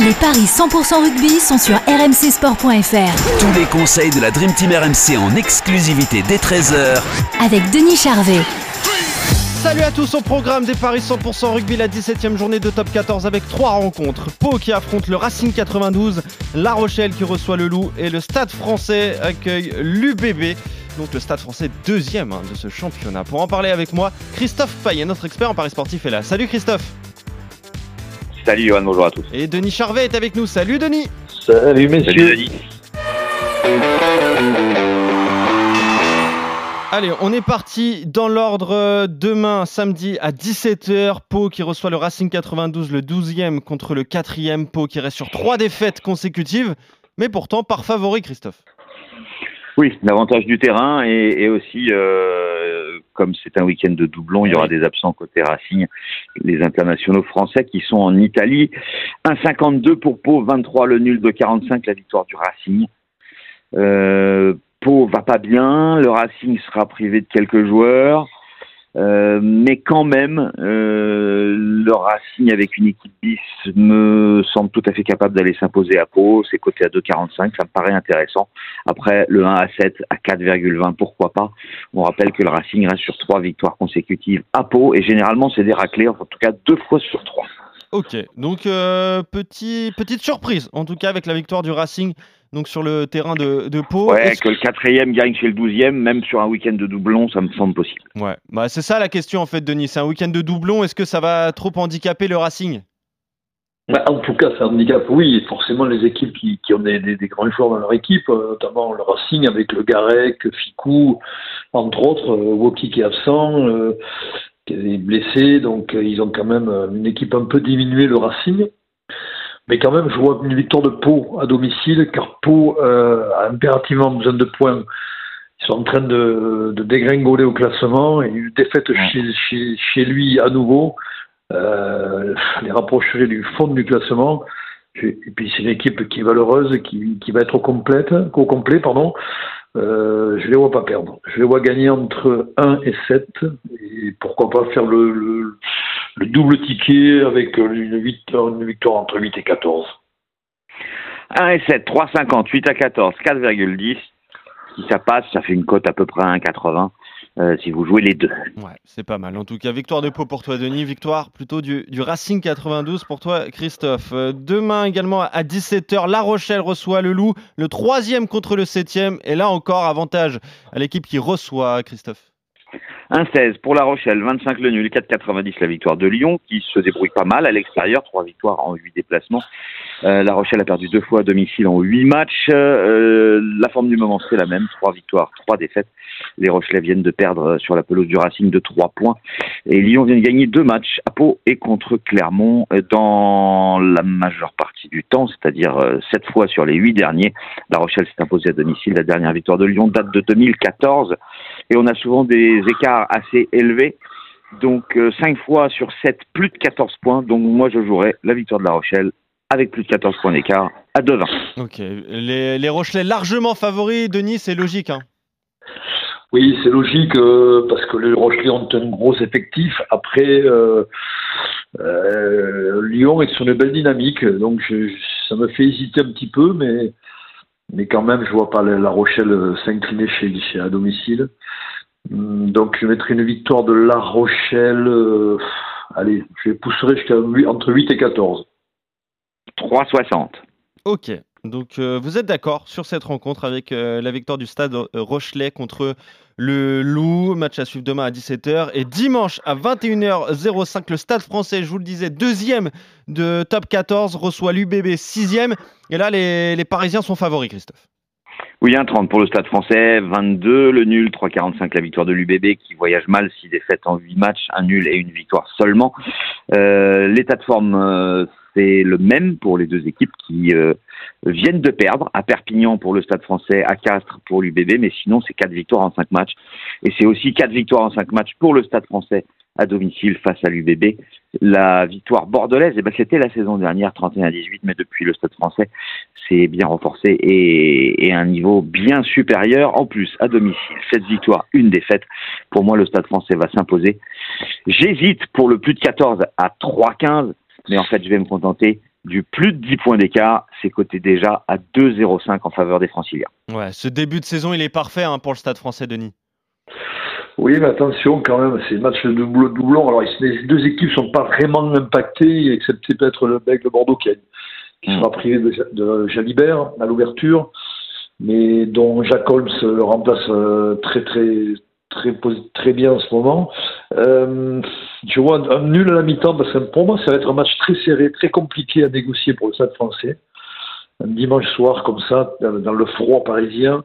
Les paris 100% rugby sont sur rmcsport.fr Tous les conseils de la Dream Team RMC en exclusivité dès 13h avec Denis Charvet. Salut à tous au programme des Paris 100% rugby, la 17e journée de top 14 avec trois rencontres. Pau qui affronte le Racing 92, La Rochelle qui reçoit le Loup et le Stade français accueille l'UBB. Donc le Stade français deuxième hein, de ce championnat. Pour en parler avec moi, Christophe Payet, notre expert en Paris sportif est là. Salut Christophe Salut Johan, bonjour à tous. Et Denis Charvet est avec nous. Salut Denis Salut messieurs Salut Denis. Allez, on est parti dans l'ordre euh, demain, samedi à 17h. Pau qui reçoit le Racing 92, le 12e contre le 4e. Pau qui reste sur trois défaites consécutives, mais pourtant par favori, Christophe. Oui, l'avantage du terrain et, et aussi, euh, comme c'est un week-end de doublon, il y aura des absents côté Racing, les internationaux français qui sont en Italie. 1,52 pour Pau, 23 le nul de 45, la victoire du Racing. Euh, Pau va pas bien, le Racing sera privé de quelques joueurs, euh, mais quand même, euh, le Racing avec une équipe bis me semble tout à fait capable d'aller s'imposer à Pau. C'est coté à 2,45, ça me paraît intéressant. Après, le 1 à 7 à 4,20, pourquoi pas? On rappelle que le Racing reste sur trois victoires consécutives à Pau, et généralement c'est des raclés, en tout cas deux fois sur trois. Ok, donc euh, petit, petite surprise, en tout cas avec la victoire du Racing donc sur le terrain de, de Pau. Ouais, que le quatrième gagne chez le douzième, même sur un week-end de doublon, ça me semble possible. Ouais, bah, c'est ça la question en fait, Denis. C'est un week-end de doublon. Est-ce que ça va trop handicaper le Racing? Bah, En tout cas, ça handicap, oui. Forcément, les équipes qui, qui ont des, des- des grands joueurs dans leur équipe, euh, notamment le Racing avec le Garec, Ficou, entre autres, euh, Woki qui est absent, euh, qui est blessé, donc ils ont quand même une équipe un peu diminuée, le Racing. Mais quand même, je vois une victoire de Pau à domicile, car Pau euh, a impérativement besoin de points. Ils sont en train de, de dégringoler au classement et une défaite chez, chez, chez lui à nouveau euh, les rapprocherait du fond du classement. Et puis c'est une équipe qui est valeureuse, qui, qui va être au, complète, au complet. Pardon. Euh, je les vois pas perdre. Je les vois gagner entre 1 et 7. Et pourquoi pas faire le, le, le double ticket avec une victoire, une victoire entre 8 et 14. 1 et 7, 3,50, 8 à 14, 4,10. Si ça passe, ça fait une cote à peu près à 1,80 euh, si vous jouez les deux. Ouais, c'est pas mal. En tout cas, victoire de Pau pour toi, Denis. Victoire plutôt du, du Racing 92 pour toi, Christophe. Euh, demain également à 17h, La Rochelle reçoit le Loup, le troisième contre le septième. Et là encore, avantage à l'équipe qui reçoit, Christophe. 1,16 pour La Rochelle, 25 le nul, 4,90 la victoire de Lyon, qui se débrouille pas mal à l'extérieur, trois victoires en huit déplacements. Euh, la Rochelle a perdu deux fois à domicile en huit matchs. Euh, la forme du moment, c'est la même, trois victoires, trois défaites. Les Rochelais viennent de perdre sur la pelouse du Racing de trois points. Et Lyon vient de gagner deux matchs à Pau et contre Clermont euh, dans la majeure partie du temps, c'est-à-dire euh, sept fois sur les huit derniers. La Rochelle s'est imposée à domicile. La dernière victoire de Lyon date de 2014 et on a souvent des écarts assez élevés. Donc euh, 5 fois sur 7, plus de 14 points. Donc moi je jouerai la victoire de La Rochelle avec plus de 14 points d'écart à 2,20. Ok, les, les Rochelais largement favoris, Denis, c'est logique. Hein. Oui, c'est logique euh, parce que les Rochelais ont un gros effectif. Après, euh, euh, Lyon est sur une belle dynamique, donc je- ça me fait hésiter un petit peu, mais mais quand même, je vois pas la, Rochelle s'incliner chez, chez à domicile. Hum, Donc je mettrai une victoire de La Rochelle. euh, allez, je les pousserai jusqu'à huit- entre 8 et 14. 3,60. Ok, donc euh, vous êtes d'accord sur cette rencontre avec euh, la victoire du stade euh, Rochelet contre le Loup, match à suivre demain à 17h et dimanche à 21h05 le stade français, je vous le disais, deuxième de top 14 reçoit l'UBB sixième et là les, les Parisiens sont favoris Christophe. Oui, 1,30 pour le Stade français, 22 le nul, 3,45 la victoire de l'UBB qui voyage mal, 6 défaites en 8 matchs, un nul et une victoire seulement. L'état de forme, c'est le même pour les deux équipes qui euh, viennent de perdre à Perpignan pour le Stade français, à Castres pour l'UBB, mais sinon c'est quatre victoires en cinq matchs. Et c'est aussi quatre victoires en cinq matchs pour le Stade français à domicile face à l'UBB. La victoire bordelaise, eh ben, c'était la saison dernière, 31-18, mais depuis le Stade français, c'est bien renforcé et, et, un niveau bien supérieur. En plus, à domicile, cette victoire, une défaite. Pour moi, le Stade français va s'imposer. J'hésite pour le plus de 14 à 3-15, mais en fait, je vais me contenter du plus de 10 points d'écart. C'est coté déjà à 2-0-5 en faveur des franciliens. Ouais, ce début de saison, il est parfait hein, pour le Stade français, Denis. Oui, mais attention quand même, c'est match de doublon. Alors, les deux équipes sont pas vraiment impactées, excepté peut-être le mec de Bordeaux qui, a, qui sera privé de, de Jalibert à l'ouverture, mais dont Jacques Holmes le remplace euh, très très très très bien en ce moment. Euh, je vois un, un, nul à la mi-temps parce que pour moi, ça va être un match très serré, très compliqué à négocier pour le Stade Français. Un dimanche soir comme ça, dans, dans le froid parisien.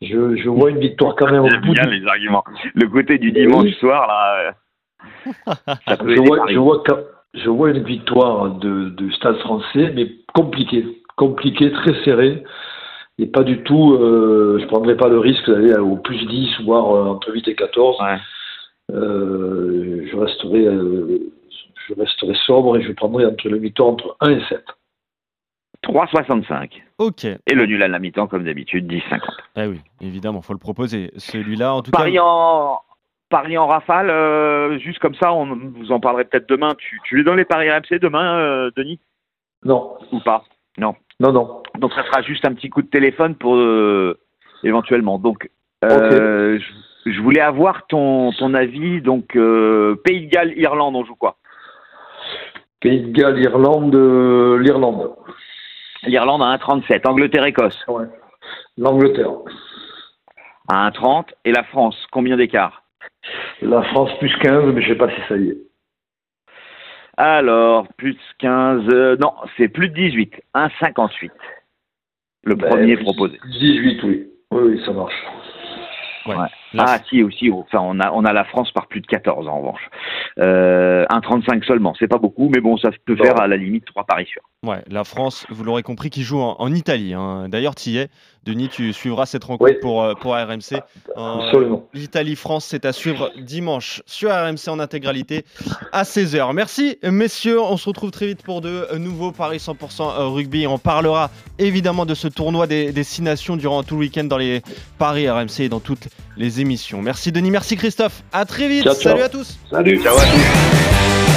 Je, je, vois une victoire quand même au bout. bien du... les arguments. Le côté du dimanche oui. soir, là. Ça peut je, vois, je, vois, je vois une victoire de, de Stade français, mais compliquée. Compliquée, très serrée. Et pas du tout. Euh, je ne prendrai pas le risque d'aller au plus 10, voire euh, entre 8 et 14. Ouais. Euh, je, resterai, je resterai sobre et je prendrai entre le mi-temps entre 1 et 7. 3,65. Ok. Et le nul à la mi-temps, comme d'habitude, 10,50. Eh oui, évidemment, faut le proposer. Celui-là, en tout Paris cas. En... Paris en rafale, euh, juste comme ça, on vous en parlerai peut-être demain. Tu, tu es dans les paris RMC demain, euh, Denis? Non. Ou pas? Non. Non, non. Donc ça sera juste un petit coup de téléphone pour euh, éventuellement. Donc, okay. je, je, voulais avoir ton, ton avis. Donc, euh, Pays de Galles, Irlande, on joue quoi? Pays de Galles, Irlande, l'Irlande. L'Irlande à 1,37. Angleterre-Écosse. Ouais. L'Angleterre. À 1,30. Et la France, combien d'écart? La France plus 15, mais je ne sais pas si ça y est. Alors, plus 15. Euh, non, c'est plus de 18. 1,58. Le ben, premier proposé. 18, oui. Oui, oui, ça marche. Ouais. Ouais. Ah si aussi, enfin on a on a la France par plus de 14 en revanche. Euh, 1,35 seulement, c'est pas beaucoup, mais bon ça peut faire à la limite trois paris sûrs. Ouais, la France, vous l'aurez compris, qui joue en, en Italie. Hein. D'ailleurs, tu y es. Denis, tu suivras cette rencontre oui. pour, pour RMC. Absolument. L'Italie-France, c'est à suivre dimanche sur RMC en intégralité à 16h. Merci, messieurs. On se retrouve très vite pour de nouveaux Paris 100% rugby. On parlera évidemment de ce tournoi des, des six nations durant tout le week-end dans les Paris RMC et dans toutes les émissions. Merci Denis, merci Christophe. À très vite. Ciao, Salut à tous. Salut. Ciao à tous.